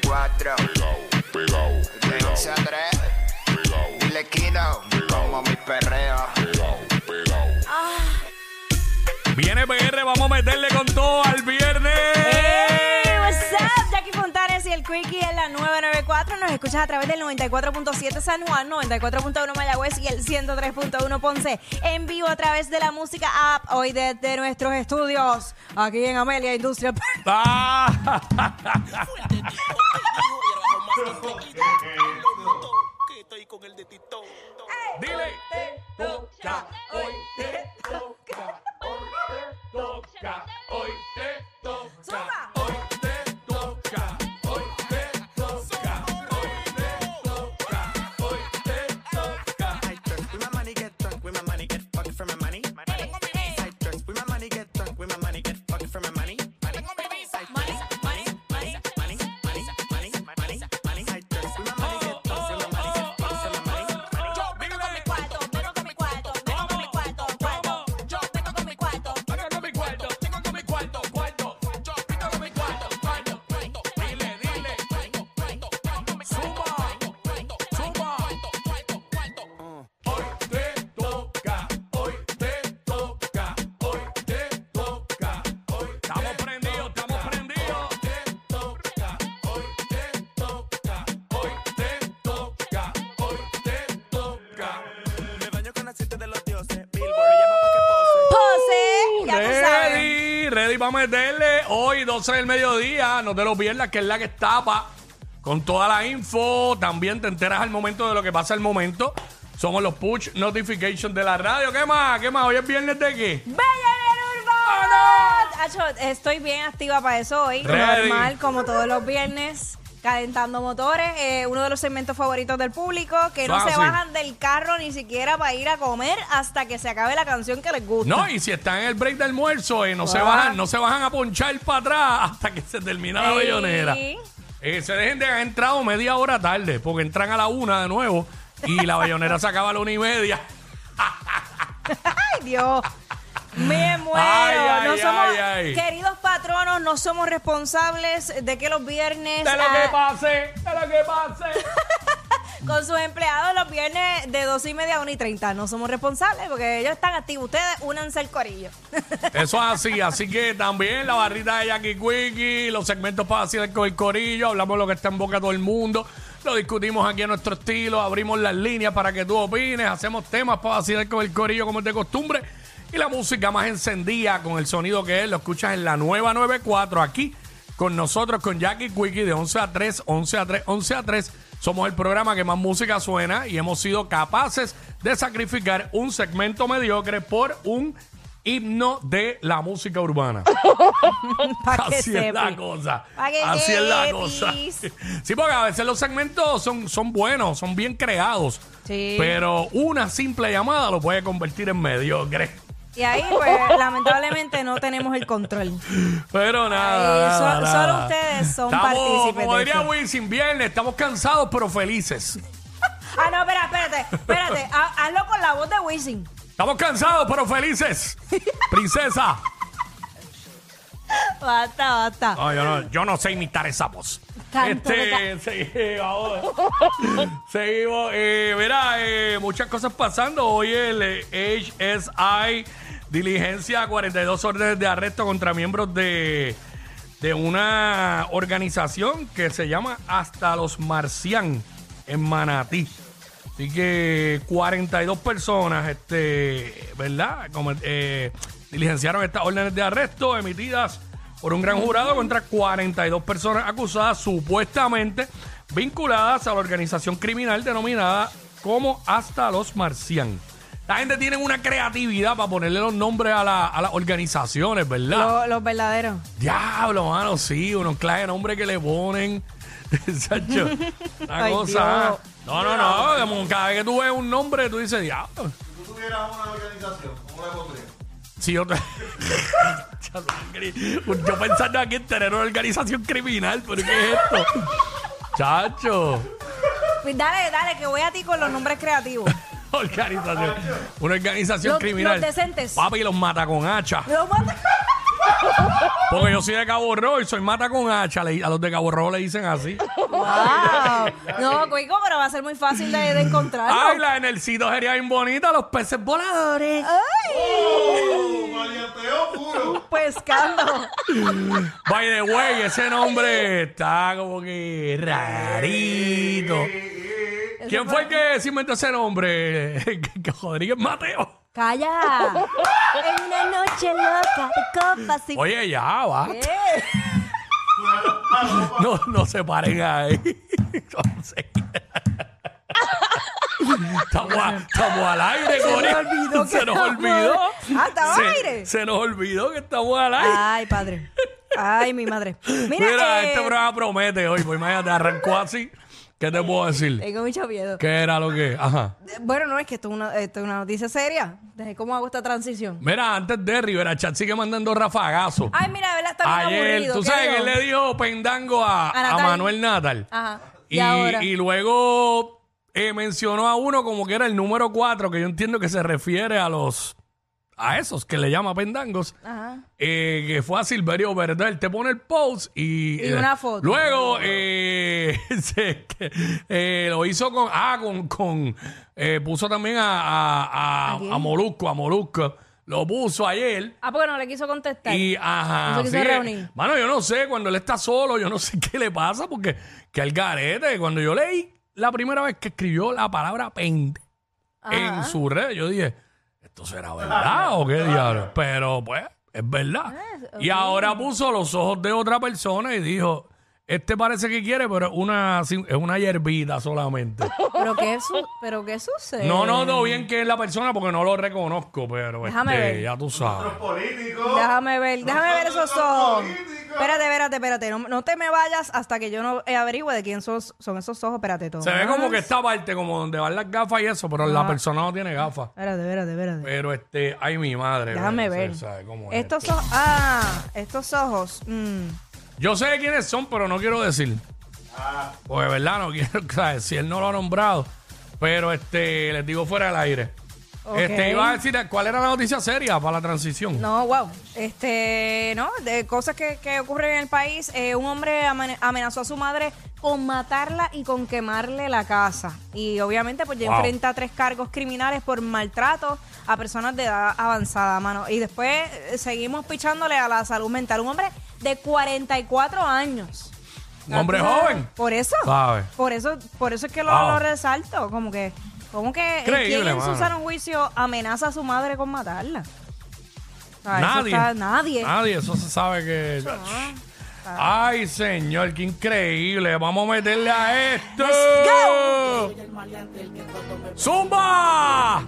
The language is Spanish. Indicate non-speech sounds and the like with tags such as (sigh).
994. Pegao, pegao, De 11 a 3. pegao, Dile Kino, como mi perreo. pegao, pegao. Viene PR, vamos a meterle con todo al viernes. Quickie en la 994. Nos escuchas a través del 94.7 San Juan, 94.1 Mayagüez y el 103.1 Ponce. En vivo a través de la música app. Hoy desde nuestros estudios, aquí en Amelia Industria. Ah. (laughs) Para meterle. Hoy, 12 del mediodía. No te lo pierdas, que es la que estapa. Con toda la info. También te enteras al momento de lo que pasa al momento. Somos los push notifications de la radio. ¿Qué más? ¿Qué más? ¿Hoy es viernes de qué? ¡Bella Urbana! Acho, estoy bien activa para eso hoy. Ready. Normal, como todos los viernes. Calentando motores, eh, uno de los segmentos favoritos del público, que no se bajan del carro ni siquiera para ir a comer hasta que se acabe la canción que les gusta. No, y si están en el break de almuerzo, eh, no, se Ah. bajan, no se bajan a ponchar para atrás (laughs) hasta que se termina la Ey. bellonera. Eh, se dejen de haber entrado media hora tarde, porque entran a la una de nuevo y la bellonera se acaba a la una y media. (laughs) ¡Ay, Dios! Me muero. Ay, ay, no somos, ay, ay. queridos patronos, no somos responsables de que los viernes De lo que pase, de lo que pase. (laughs) con sus empleados los viernes de 12 y media a 1 y 30. No somos responsables porque ellos están activos. Ustedes únanse al corillo. (laughs) Eso es así, así que también la barrita de Jackie Quickie, los segmentos para vacilar con el corillo, hablamos lo que está en boca de todo el mundo, lo discutimos aquí a nuestro estilo, abrimos las líneas para que tú opines, hacemos temas para vacilar con el corillo como es de costumbre y la música más encendida con el sonido que es, lo escuchas en la nueva 94 aquí con nosotros, con Jackie Quickie de 11 a 3, 11 a 3, 11 a 3. Somos el programa que más música suena y hemos sido capaces de sacrificar un segmento mediocre por un himno de la música urbana. (laughs) Así es la cosa. Así es la cosa. Sí, porque a veces los segmentos son, son buenos, son bien creados. Sí. Pero una simple llamada lo puede convertir en mediocre. Y ahí, pues, (laughs) lamentablemente no tenemos el control. Pero nada. Ay, nada, so- nada. solo ustedes son Estamos, partícipes Como diría eso. Wisin, viernes, estamos cansados pero felices. (laughs) Ah, no, espera, espérate, espérate. Ha- Hazlo con la voz de Wisin. Estamos cansados pero felices. (laughs) Princesa. Basta, basta. No, yo, no, yo no sé imitar esa voz. Tanto Este, seguimos. (laughs) seguimos. Eh, mira, eh, muchas cosas pasando. Hoy el eh, HSI diligencia 42 órdenes de arresto contra miembros de, de una organización que se llama Hasta los Marcian en Manatí. Así que 42 personas, este, ¿verdad? Como, eh, diligenciaron estas órdenes de arresto emitidas por un gran jurado contra 42 personas acusadas supuestamente vinculadas a la organización criminal denominada como Hasta los Marcian. La gente tiene una creatividad para ponerle los nombres a, la- a las organizaciones, ¿verdad? Lo- los verdaderos. Diablo, mano, sí, unos clases de nombres que le ponen. (laughs) Sacho, una Ay, cosa. Dios. No, no, no. como cada vez que tú ves un nombre, tú dices, diablo. Si tú tuvieras una organización, ¿cómo la pondrías? Si yo te- (laughs) Yo pensando aquí en tener una organización criminal, pero ¿qué es esto? Chacho. Pues dale, dale, que voy a ti con los nombres creativos. (laughs) Organización. Una organización Los- criminal. los decentes. Papi los mata con hacha. Los mata- (laughs) Porque yo soy de Cabo Rojo y soy mata con hacha. le- A los de Cabo Rojo le dicen así. Wow. No, Cuico, pero va a ser muy fácil de, de encontrarlo. Ay, la en el sitio sería bien bonita, los peces voladores. Puro. Pescando. By the way, ese nombre está como que rarito. ¿Quién fue el que se inventó ese nombre? (laughs) Rodríguez Mateo. Calla. En una noche loca de copas y... Oye, ya, va. ¿Qué? No, no se paren ahí. No (laughs) sé. Estamos, a- estamos al aire, Se Cory. olvidó que Se nos olvidó. (laughs) Ah, ¿estamos al aire? Se nos olvidó que estamos al aire. Ay, padre. Ay, mi madre. (laughs) Mira, Mira, eh, este programa promete hoy. Pues imagínate, arrancó así. ¿Qué te puedo decir? tengo mucho miedo. ¿Qué era lo que? Ajá. Bueno, no, es que esto es una, esto es una noticia seria. Desde ¿Cómo hago esta transición? Mira, antes de Rivera Chat sigue mandando rafagazos. Ay, mira, de verdad está bien Ayer, aburrido. tú ¿qué sabes que él le dijo pendango a, A. Manuel Natal. Ajá. Y, Y, ahora. y luego eh, mencionó a uno como que era el número 4, que yo entiendo que se refiere a los. A esos que le llama pendangos. Ajá. eh, que fue a Silverio Verde. Él te pone el post y. Y una foto. Luego eh, (laughs) se- que, eh, lo hizo con. Ah, con. con eh, puso también a, a, ¿A a, quién? a Molusco, a Molusco. Lo puso ayer. Ah, porque no le quiso contestar. Y ajá. No se quiso así reunir. Mano, yo no sé, cuando él está solo, yo no sé (laughs) qué le pasa, porque que el garete, cuando yo leí la primera vez que escribió la palabra pende en su red, yo dije, ¿esto será verdad o qué diablo? Pero pues, es verdad. Y ahora puso los ojos de otra persona y dijo, este parece que quiere, pero es una, es una hierbita solamente. ¿Pero qué, su- ¿Pero qué sucede? No noto bien quién es la persona porque no lo reconozco, pero Déjame este, ver. ya tú sabes. Déjame ver, déjame ver esos ojos. Espérate, espérate, espérate. No, no te me vayas hasta que yo no averigüe de quién son, son esos ojos. Espérate, todo. Se ve como que esta parte, como donde van las gafas y eso, pero la persona no tiene gafas. Espérate, espérate, espérate. Pero este, ay mi madre. Déjame se ver. sabe cómo es Estos esto. ojos. Ah, estos ojos. mm. Yo sé quiénes son, pero no quiero decir. Pues verdad, no quiero, (laughs) ¿sabes? si él no lo ha nombrado. Pero este, les digo fuera del aire. Ok. Este, iba a decir cuál era la noticia seria para la transición. No, wow. Este, no, de cosas que, que ocurren en el país. eh, un hombre amenazó a su madre con matarla y con quemarle la casa. Y obviamente, pues ya Wow. enfrenta tres cargos criminales por maltrato a personas de edad avanzada, mano. Y después eh, seguimos pichándole a la salud mental. Un hombre de 44 años. Un hombre joven. Por eso. Por eso, por eso es que lo resalto. Como que, como que eh, Increíble, ¿quién en su mano. sano juicio amenaza a su madre con matarla? O sea, eso Nadie. está- nadie. Nadie, eso se sabe que. Ay, señor, qué increíble. Vamos a meterle a esto. ¡Zumba!